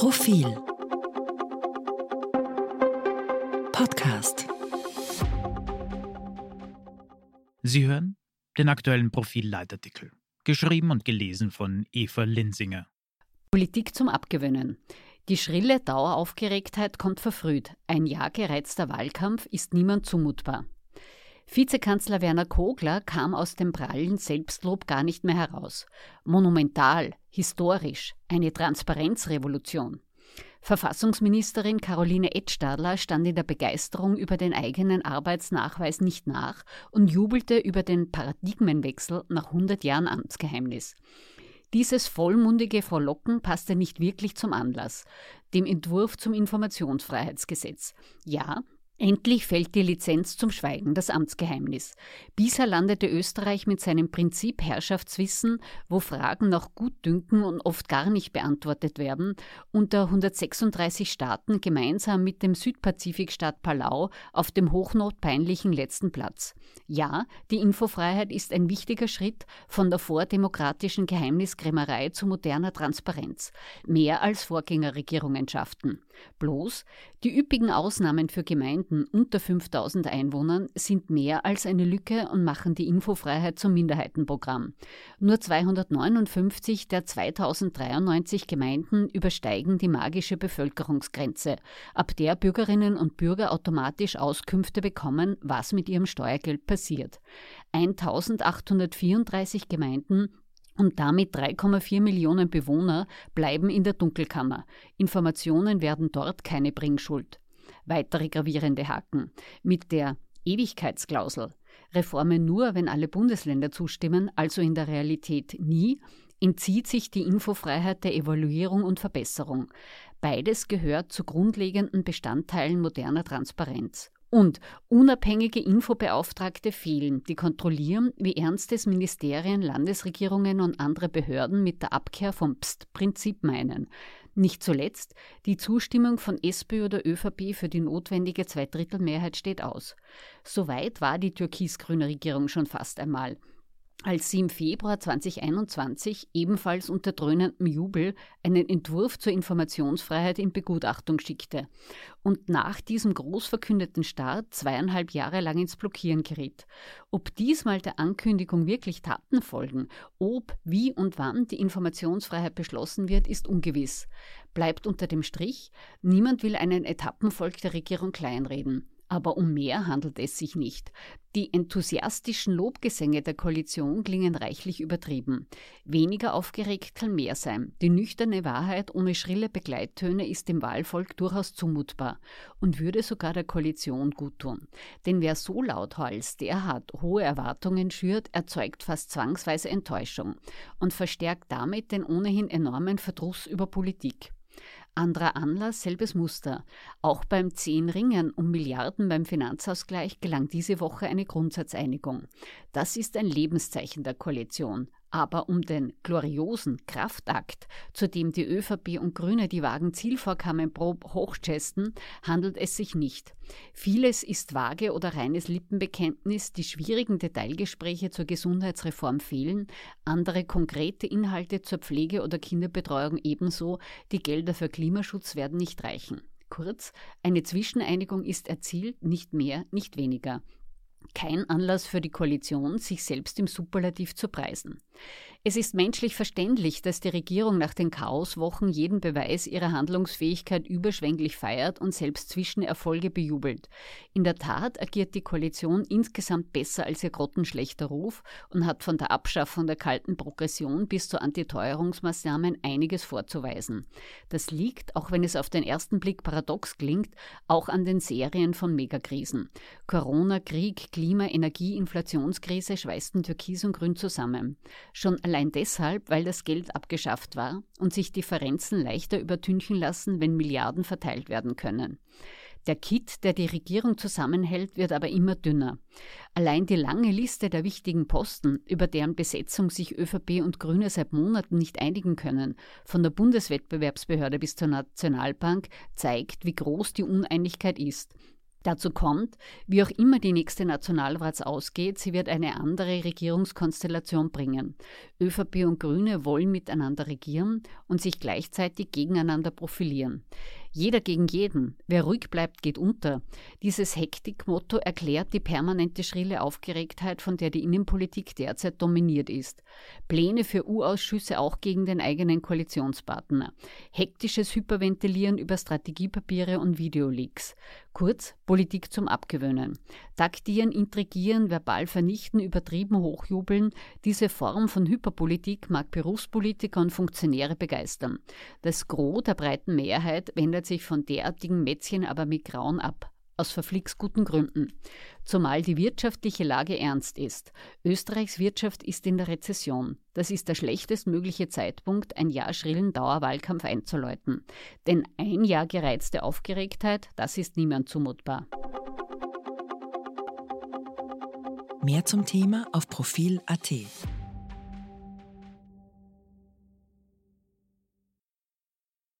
Profil Podcast Sie hören den aktuellen Profil-Leitartikel, geschrieben und gelesen von Eva Linsinger. Politik zum Abgewöhnen. Die schrille Daueraufgeregtheit kommt verfrüht. Ein Jahr gereizter Wahlkampf ist niemand zumutbar. Vizekanzler Werner Kogler kam aus dem prallen Selbstlob gar nicht mehr heraus. Monumental, historisch, eine Transparenzrevolution. Verfassungsministerin Caroline Edstadler stand in der Begeisterung über den eigenen Arbeitsnachweis nicht nach und jubelte über den Paradigmenwechsel nach 100 Jahren Amtsgeheimnis. Dieses vollmundige Frohlocken passte nicht wirklich zum Anlass, dem Entwurf zum Informationsfreiheitsgesetz. Ja, Endlich fällt die Lizenz zum Schweigen, das Amtsgeheimnis. Bisher landete Österreich mit seinem Prinzip Herrschaftswissen, wo Fragen nach Gutdünken und oft gar nicht beantwortet werden, unter 136 Staaten gemeinsam mit dem Südpazifikstaat Palau auf dem hochnotpeinlichen letzten Platz. Ja, die Infofreiheit ist ein wichtiger Schritt von der vordemokratischen Geheimniskrämerei zu moderner Transparenz. Mehr als Vorgängerregierungen schafften. Bloß, die üppigen Ausnahmen für Gemeinden unter 5000 Einwohnern sind mehr als eine Lücke und machen die Infofreiheit zum Minderheitenprogramm. Nur 259 der 2093 Gemeinden übersteigen die magische Bevölkerungsgrenze, ab der Bürgerinnen und Bürger automatisch Auskünfte bekommen, was mit ihrem Steuergeld passiert. 1834 Gemeinden und damit 3,4 Millionen Bewohner bleiben in der Dunkelkammer. Informationen werden dort keine Bringschuld. Weitere gravierende Haken. Mit der Ewigkeitsklausel. Reformen nur, wenn alle Bundesländer zustimmen, also in der Realität nie, entzieht sich die Infofreiheit der Evaluierung und Verbesserung. Beides gehört zu grundlegenden Bestandteilen moderner Transparenz. Und unabhängige Infobeauftragte fehlen, die kontrollieren, wie ernst es Ministerien, Landesregierungen und andere Behörden mit der Abkehr vom Pst-Prinzip meinen. Nicht zuletzt, die Zustimmung von SPÖ oder ÖVP für die notwendige Zweidrittelmehrheit steht aus. Soweit war die türkis-grüne Regierung schon fast einmal als sie im Februar 2021 ebenfalls unter dröhnendem Jubel einen Entwurf zur Informationsfreiheit in Begutachtung schickte und nach diesem groß verkündeten Start zweieinhalb Jahre lang ins Blockieren geriet. Ob diesmal der Ankündigung wirklich Taten folgen, ob, wie und wann die Informationsfreiheit beschlossen wird, ist ungewiss. Bleibt unter dem Strich, niemand will einen Etappenvolk der Regierung kleinreden. Aber um mehr handelt es sich nicht. Die enthusiastischen Lobgesänge der Koalition klingen reichlich übertrieben. Weniger aufgeregt kann mehr sein. Die nüchterne Wahrheit ohne schrille Begleittöne ist dem Wahlvolk durchaus zumutbar und würde sogar der Koalition guttun. Denn wer so lauthals derart hohe Erwartungen schürt, erzeugt fast zwangsweise Enttäuschung und verstärkt damit den ohnehin enormen Verdruss über Politik. Anderer Anlass, selbes Muster. Auch beim Zehn Ringen um Milliarden beim Finanzausgleich gelang diese Woche eine Grundsatzeinigung. Das ist ein Lebenszeichen der Koalition. Aber um den gloriosen Kraftakt, zu dem die ÖVP und Grüne die vagen Zielvorkamen prob hochchesten, handelt es sich nicht. Vieles ist vage oder reines Lippenbekenntnis, die schwierigen Detailgespräche zur Gesundheitsreform fehlen, andere konkrete Inhalte zur Pflege oder Kinderbetreuung ebenso, die Gelder für Klimaschutz werden nicht reichen. Kurz, eine Zwischeneinigung ist erzielt, nicht mehr, nicht weniger kein Anlass für die Koalition, sich selbst im Superlativ zu preisen. Es ist menschlich verständlich, dass die Regierung nach den Chaoswochen jeden Beweis ihrer Handlungsfähigkeit überschwänglich feiert und selbst Zwischenerfolge bejubelt. In der Tat agiert die Koalition insgesamt besser als ihr grottenschlechter Ruf und hat von der Abschaffung der kalten Progression bis zu Antiteuerungsmaßnahmen einiges vorzuweisen. Das liegt, auch wenn es auf den ersten Blick paradox klingt, auch an den Serien von Megakrisen. Corona, Krieg, Klima, Energie, Inflationskrise schweißten Türkis und Grün zusammen. Schon allein deshalb, weil das Geld abgeschafft war und sich Differenzen leichter übertünchen lassen, wenn Milliarden verteilt werden können. Der Kit, der die Regierung zusammenhält, wird aber immer dünner. Allein die lange Liste der wichtigen Posten, über deren Besetzung sich ÖVP und Grüne seit Monaten nicht einigen können, von der Bundeswettbewerbsbehörde bis zur Nationalbank, zeigt, wie groß die Uneinigkeit ist. Dazu kommt, wie auch immer die nächste Nationalrats ausgeht, sie wird eine andere Regierungskonstellation bringen. ÖVP und Grüne wollen miteinander regieren und sich gleichzeitig gegeneinander profilieren. Jeder gegen jeden. Wer ruhig bleibt, geht unter. Dieses Hektikmotto erklärt die permanente schrille Aufgeregtheit, von der die Innenpolitik derzeit dominiert ist. Pläne für U-Ausschüsse auch gegen den eigenen Koalitionspartner. Hektisches Hyperventilieren über Strategiepapiere und Videoleaks. Kurz, Politik zum Abgewöhnen. Taktieren, intrigieren, verbal vernichten, übertrieben hochjubeln. Diese Form von Hyperpolitik mag Berufspolitiker und Funktionäre begeistern. Das Gros der breiten Mehrheit wendet wendet sich von derartigen Mätzchen aber mit Grauen ab. Aus verflixt guten Gründen. Zumal die wirtschaftliche Lage ernst ist. Österreichs Wirtschaft ist in der Rezession. Das ist der schlechtestmögliche Zeitpunkt, ein Jahr schrillen Dauerwahlkampf einzuläuten. Denn ein Jahr gereizte Aufgeregtheit, das ist niemand zumutbar. Mehr zum Thema auf Profil.at.